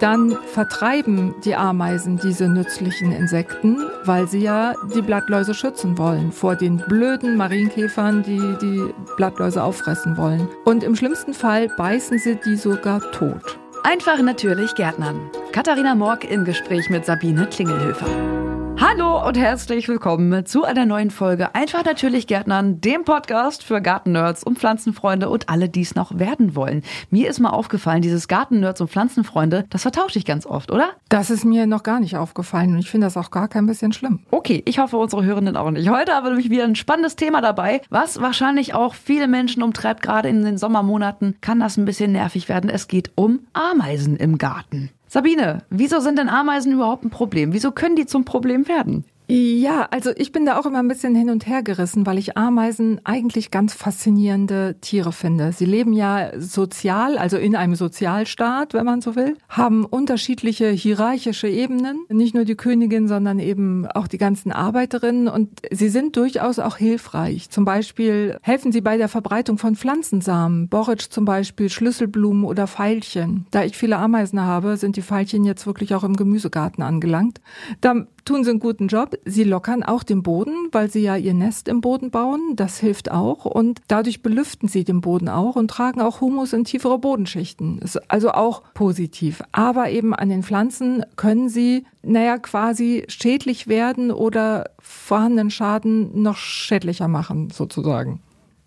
dann vertreiben die Ameisen diese nützlichen Insekten, weil sie ja die Blattläuse schützen wollen vor den blöden Marienkäfern, die die Blattläuse auffressen wollen. Und im schlimmsten Fall beißen sie die sogar tot. Einfach natürlich Gärtnern. Katharina Morg im Gespräch mit Sabine Klingelhöfer. Hallo und herzlich willkommen zu einer neuen Folge Einfach natürlich Gärtnern, dem Podcast für Gartennerds und Pflanzenfreunde und alle, die es noch werden wollen. Mir ist mal aufgefallen, dieses Gartennerds und Pflanzenfreunde, das vertausche ich ganz oft, oder? Das ist mir noch gar nicht aufgefallen und ich finde das auch gar kein bisschen schlimm. Okay, ich hoffe unsere Hörenden auch nicht. Heute wir nämlich wieder ein spannendes Thema dabei, was wahrscheinlich auch viele Menschen umtreibt, gerade in den Sommermonaten kann das ein bisschen nervig werden. Es geht um Ameisen im Garten. Sabine, wieso sind denn Ameisen überhaupt ein Problem? Wieso können die zum Problem werden? Ja, also ich bin da auch immer ein bisschen hin und her gerissen, weil ich Ameisen eigentlich ganz faszinierende Tiere finde. Sie leben ja sozial, also in einem Sozialstaat, wenn man so will, haben unterschiedliche hierarchische Ebenen, nicht nur die Königin, sondern eben auch die ganzen Arbeiterinnen und sie sind durchaus auch hilfreich. Zum Beispiel helfen sie bei der Verbreitung von Pflanzensamen, Borretsch zum Beispiel, Schlüsselblumen oder Veilchen. Da ich viele Ameisen habe, sind die Veilchen jetzt wirklich auch im Gemüsegarten angelangt. Da tun sie einen guten Job. Sie lockern auch den Boden, weil sie ja ihr Nest im Boden bauen. Das hilft auch. Und dadurch belüften sie den Boden auch und tragen auch Humus in tiefere Bodenschichten. Ist also auch positiv. Aber eben an den Pflanzen können sie, naja, quasi schädlich werden oder vorhandenen Schaden noch schädlicher machen, sozusagen.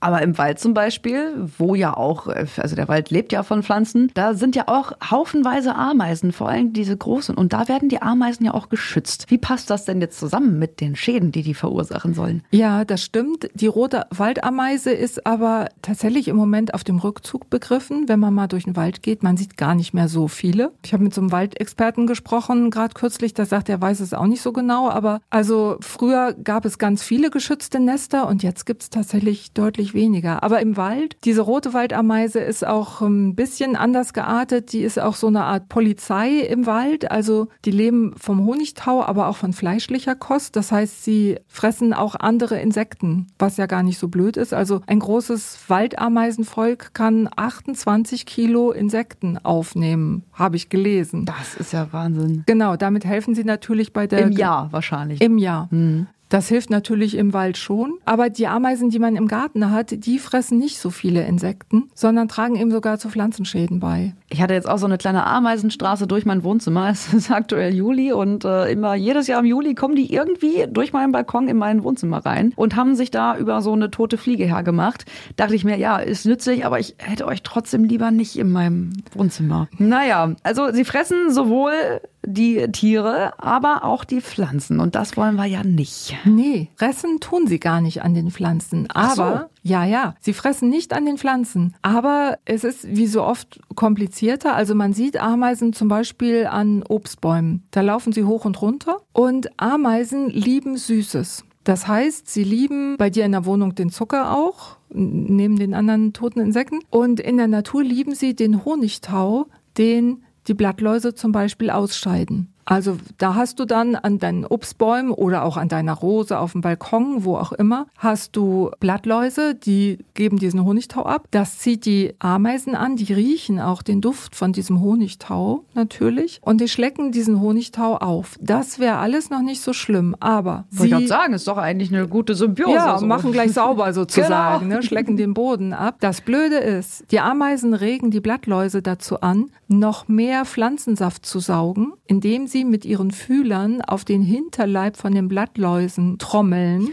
Aber im Wald zum Beispiel, wo ja auch, also der Wald lebt ja von Pflanzen, da sind ja auch haufenweise Ameisen, vor allem diese großen. Und da werden die Ameisen ja auch geschützt. Wie passt das denn jetzt zusammen mit den Schäden, die die verursachen sollen? Ja, das stimmt. Die rote Waldameise ist aber tatsächlich im Moment auf dem Rückzug begriffen, wenn man mal durch den Wald geht. Man sieht gar nicht mehr so viele. Ich habe mit so einem Waldexperten gesprochen, gerade kürzlich, der sagt, er weiß es auch nicht so genau. Aber also früher gab es ganz viele geschützte Nester und jetzt gibt es tatsächlich deutlich weniger. Aber im Wald, diese rote Waldameise ist auch ein bisschen anders geartet. Die ist auch so eine Art Polizei im Wald. Also die leben vom Honigtau, aber auch von fleischlicher Kost. Das heißt, sie fressen auch andere Insekten, was ja gar nicht so blöd ist. Also ein großes Waldameisenvolk kann 28 Kilo Insekten aufnehmen, habe ich gelesen. Das ist ja Wahnsinn. Genau, damit helfen sie natürlich bei der... Im Jahr wahrscheinlich. Im Jahr. Mhm. Das hilft natürlich im Wald schon. Aber die Ameisen, die man im Garten hat, die fressen nicht so viele Insekten, sondern tragen eben sogar zu Pflanzenschäden bei. Ich hatte jetzt auch so eine kleine Ameisenstraße durch mein Wohnzimmer. Es ist aktuell Juli und äh, immer jedes Jahr im Juli kommen die irgendwie durch meinen Balkon in mein Wohnzimmer rein und haben sich da über so eine tote Fliege hergemacht. Dachte ich mir, ja, ist nützlich, aber ich hätte euch trotzdem lieber nicht in meinem Wohnzimmer. Naja, also sie fressen sowohl die Tiere, aber auch die Pflanzen. Und das wollen wir ja nicht. Nee, fressen tun sie gar nicht an den Pflanzen. Aber, so. ja, ja, sie fressen nicht an den Pflanzen. Aber es ist wie so oft komplizierter. Also man sieht Ameisen zum Beispiel an Obstbäumen. Da laufen sie hoch und runter. Und Ameisen lieben Süßes. Das heißt, sie lieben bei dir in der Wohnung den Zucker auch, neben den anderen toten Insekten. Und in der Natur lieben sie den Honigtau, den die Blattläuse zum Beispiel ausscheiden. Also da hast du dann an deinen Obstbäumen oder auch an deiner Rose auf dem Balkon, wo auch immer, hast du Blattläuse, die geben diesen Honigtau ab. Das zieht die Ameisen an, die riechen auch den Duft von diesem Honigtau natürlich und die schlecken diesen Honigtau auf. Das wäre alles noch nicht so schlimm, aber Wollte ich gerade sagen, ist doch eigentlich eine gute Symbiose. Ja, so. machen gleich sauber sozusagen, genau. ne? schlecken den Boden ab. Das Blöde ist, die Ameisen regen die Blattläuse dazu an, noch mehr Pflanzensaft zu saugen, indem sie mit ihren Fühlern auf den Hinterleib von den Blattläusen trommeln.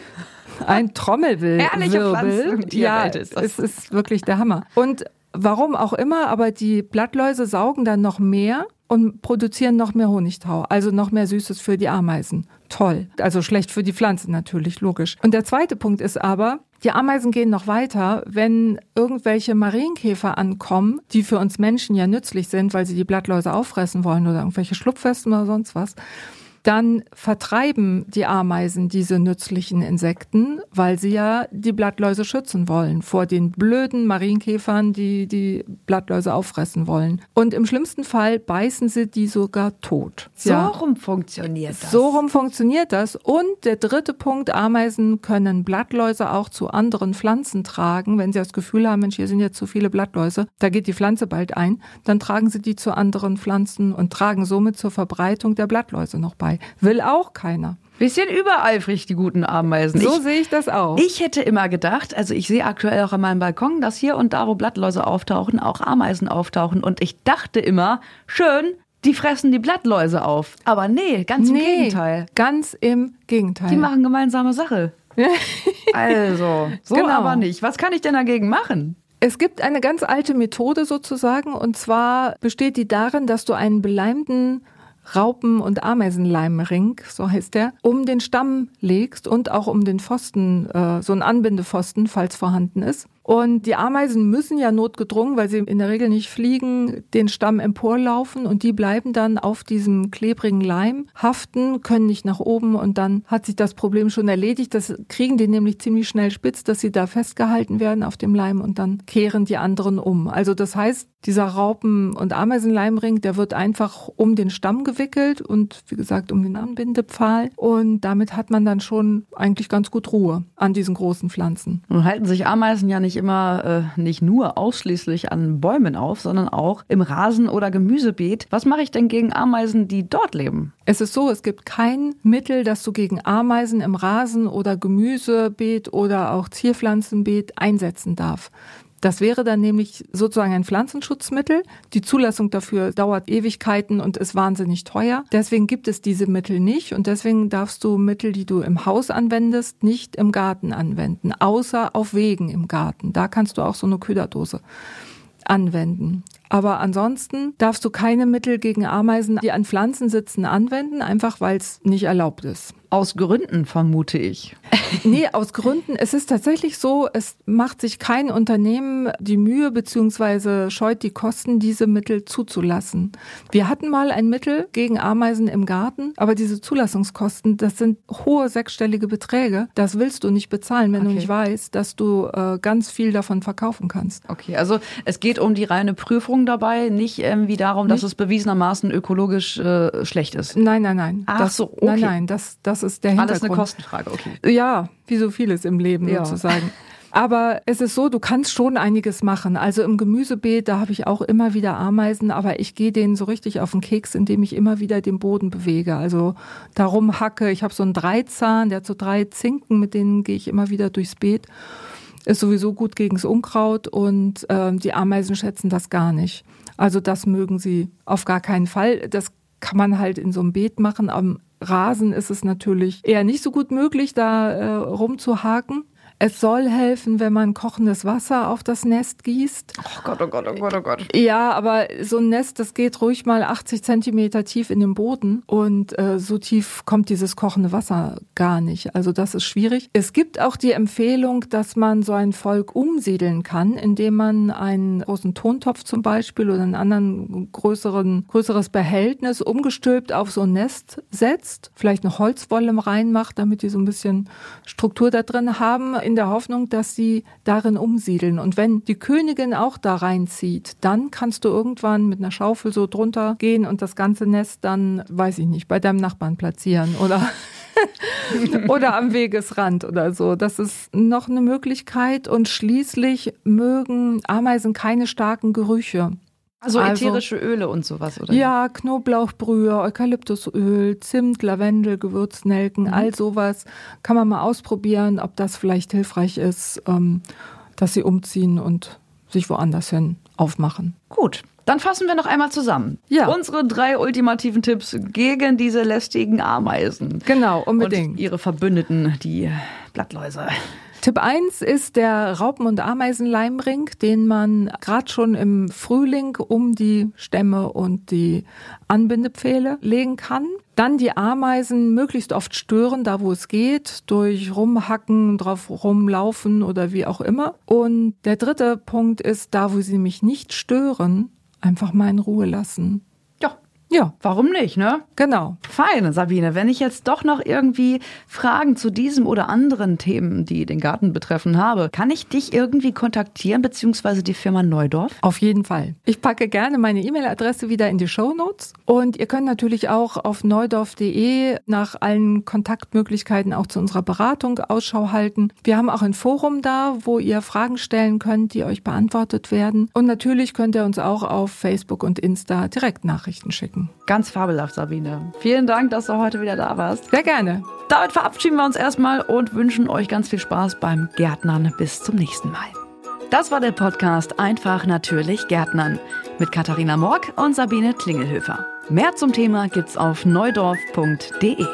Ein Trommelwirbel. Ja, ist das. es ist wirklich der Hammer. Und warum auch immer, aber die Blattläuse saugen dann noch mehr und produzieren noch mehr Honigtau, also noch mehr Süßes für die Ameisen. Toll. Also schlecht für die Pflanzen natürlich, logisch. Und der zweite Punkt ist aber, die Ameisen gehen noch weiter, wenn irgendwelche Marienkäfer ankommen, die für uns Menschen ja nützlich sind, weil sie die Blattläuse auffressen wollen oder irgendwelche Schlupfwespen oder sonst was. Dann vertreiben die Ameisen diese nützlichen Insekten, weil sie ja die Blattläuse schützen wollen vor den blöden Marienkäfern, die die Blattläuse auffressen wollen. Und im schlimmsten Fall beißen sie die sogar tot. So ja. rum funktioniert das. So rum funktioniert das. Und der dritte Punkt, Ameisen können Blattläuse auch zu anderen Pflanzen tragen. Wenn sie das Gefühl haben, Mensch, hier sind jetzt zu viele Blattläuse, da geht die Pflanze bald ein, dann tragen sie die zu anderen Pflanzen und tragen somit zur Verbreitung der Blattläuse noch bei. Will auch keiner. Bisschen übereifrig, die guten Ameisen. So sehe ich das auch. Ich hätte immer gedacht, also ich sehe aktuell auch an meinem Balkon, dass hier und da, wo Blattläuse auftauchen, auch Ameisen auftauchen. Und ich dachte immer, schön, die fressen die Blattläuse auf. Aber nee, ganz im nee, Gegenteil. Ganz im Gegenteil. Die machen gemeinsame Sache. also, so genau. aber nicht. Was kann ich denn dagegen machen? Es gibt eine ganz alte Methode sozusagen, und zwar besteht die darin, dass du einen beleimten Raupen- und Ameisenleimring, so heißt der, um den Stamm legst und auch um den Pfosten, äh, so ein Anbindepfosten, falls vorhanden ist. Und die Ameisen müssen ja notgedrungen, weil sie in der Regel nicht fliegen, den Stamm emporlaufen und die bleiben dann auf diesem klebrigen Leim haften, können nicht nach oben und dann hat sich das Problem schon erledigt. Das kriegen die nämlich ziemlich schnell spitz, dass sie da festgehalten werden auf dem Leim und dann kehren die anderen um. Also das heißt, dieser Raupen- und Ameisenleimring, der wird einfach um den Stamm gewickelt und wie gesagt um den Anbindepfahl und damit hat man dann schon eigentlich ganz gut Ruhe an diesen großen Pflanzen. Nun halten sich Ameisen ja nicht immer äh, nicht nur ausschließlich an Bäumen auf, sondern auch im Rasen- oder Gemüsebeet. Was mache ich denn gegen Ameisen, die dort leben? Es ist so, es gibt kein Mittel, das du gegen Ameisen im Rasen- oder Gemüsebeet oder auch Zierpflanzenbeet einsetzen darf. Das wäre dann nämlich sozusagen ein Pflanzenschutzmittel. Die Zulassung dafür dauert Ewigkeiten und ist wahnsinnig teuer. Deswegen gibt es diese Mittel nicht und deswegen darfst du Mittel, die du im Haus anwendest, nicht im Garten anwenden, außer auf Wegen im Garten. Da kannst du auch so eine Köderdose anwenden. Aber ansonsten darfst du keine Mittel gegen Ameisen, die an Pflanzen sitzen, anwenden, einfach weil es nicht erlaubt ist. Aus Gründen, vermute ich. nee, aus Gründen. Es ist tatsächlich so, es macht sich kein Unternehmen die Mühe beziehungsweise scheut die Kosten, diese Mittel zuzulassen. Wir hatten mal ein Mittel gegen Ameisen im Garten, aber diese Zulassungskosten, das sind hohe sechsstellige Beträge. Das willst du nicht bezahlen, wenn okay. du nicht weißt, dass du äh, ganz viel davon verkaufen kannst. Okay, also es geht um die reine Prüfung dabei, nicht irgendwie darum, nicht? dass es bewiesenermaßen ökologisch äh, schlecht ist. Nein, nein, nein. Ach das, so, okay. Nein, nein, das, das das ist der Hintergrund. Alles eine Kostenfrage, okay. Ja, wie so vieles im Leben ja. sozusagen. Aber es ist so, du kannst schon einiges machen. Also im Gemüsebeet, da habe ich auch immer wieder Ameisen, aber ich gehe denen so richtig auf den Keks, indem ich immer wieder den Boden bewege. Also darum hacke. Ich habe so einen Dreizahn, der hat so drei Zinken, mit denen gehe ich immer wieder durchs Beet. Ist sowieso gut gegen das Unkraut und äh, die Ameisen schätzen das gar nicht. Also das mögen sie auf gar keinen Fall. Das kann man halt in so einem Beet machen. Am Rasen ist es natürlich eher nicht so gut möglich, da äh, rumzuhaken. Es soll helfen, wenn man kochendes Wasser auf das Nest gießt. Oh Gott, oh Gott, oh Gott, oh Gott. Ja, aber so ein Nest, das geht ruhig mal 80 Zentimeter tief in den Boden und äh, so tief kommt dieses kochende Wasser gar nicht. Also das ist schwierig. Es gibt auch die Empfehlung, dass man so ein Volk umsiedeln kann, indem man einen großen Tontopf zum Beispiel oder einen anderen größeren, größeres Behältnis umgestülpt auf so ein Nest setzt, vielleicht eine Holzwolle reinmacht, damit die so ein bisschen Struktur da drin haben in der Hoffnung, dass sie darin umsiedeln. Und wenn die Königin auch da reinzieht, dann kannst du irgendwann mit einer Schaufel so drunter gehen und das ganze Nest dann, weiß ich nicht, bei deinem Nachbarn platzieren oder oder am Wegesrand oder so. Das ist noch eine Möglichkeit. Und schließlich mögen Ameisen keine starken Gerüche. Also, also ätherische Öle und sowas, oder? Ja, Knoblauchbrühe, Eukalyptusöl, Zimt, Lavendel, Gewürznelken, mhm. all sowas kann man mal ausprobieren, ob das vielleicht hilfreich ist, ähm, dass sie umziehen und sich woanders hin aufmachen. Gut. Dann fassen wir noch einmal zusammen. Ja. Unsere drei ultimativen Tipps gegen diese lästigen Ameisen. Genau, unbedingt. Und ihre Verbündeten, die Blattläuse. Tipp 1 ist der Raupen- und Ameisenleimring, den man gerade schon im Frühling um die Stämme und die Anbindepfähle legen kann. Dann die Ameisen möglichst oft stören, da wo es geht, durch Rumhacken, drauf rumlaufen oder wie auch immer. Und der dritte Punkt ist, da wo sie mich nicht stören, einfach mal in Ruhe lassen. Ja. Warum nicht, ne? Genau. Fein, Sabine. Wenn ich jetzt doch noch irgendwie Fragen zu diesem oder anderen Themen, die den Garten betreffen, habe, kann ich dich irgendwie kontaktieren, beziehungsweise die Firma Neudorf? Auf jeden Fall. Ich packe gerne meine E-Mail-Adresse wieder in die Show Notes und ihr könnt natürlich auch auf neudorf.de nach allen Kontaktmöglichkeiten auch zu unserer Beratung Ausschau halten. Wir haben auch ein Forum da, wo ihr Fragen stellen könnt, die euch beantwortet werden. Und natürlich könnt ihr uns auch auf Facebook und Insta direkt Nachrichten schicken. Ganz fabelhaft, Sabine. Vielen Dank, dass du heute wieder da warst. Sehr gerne. Damit verabschieden wir uns erstmal und wünschen euch ganz viel Spaß beim Gärtnern. Bis zum nächsten Mal. Das war der Podcast Einfach natürlich Gärtnern mit Katharina Morg und Sabine Klingelhöfer. Mehr zum Thema gibt's auf neudorf.de.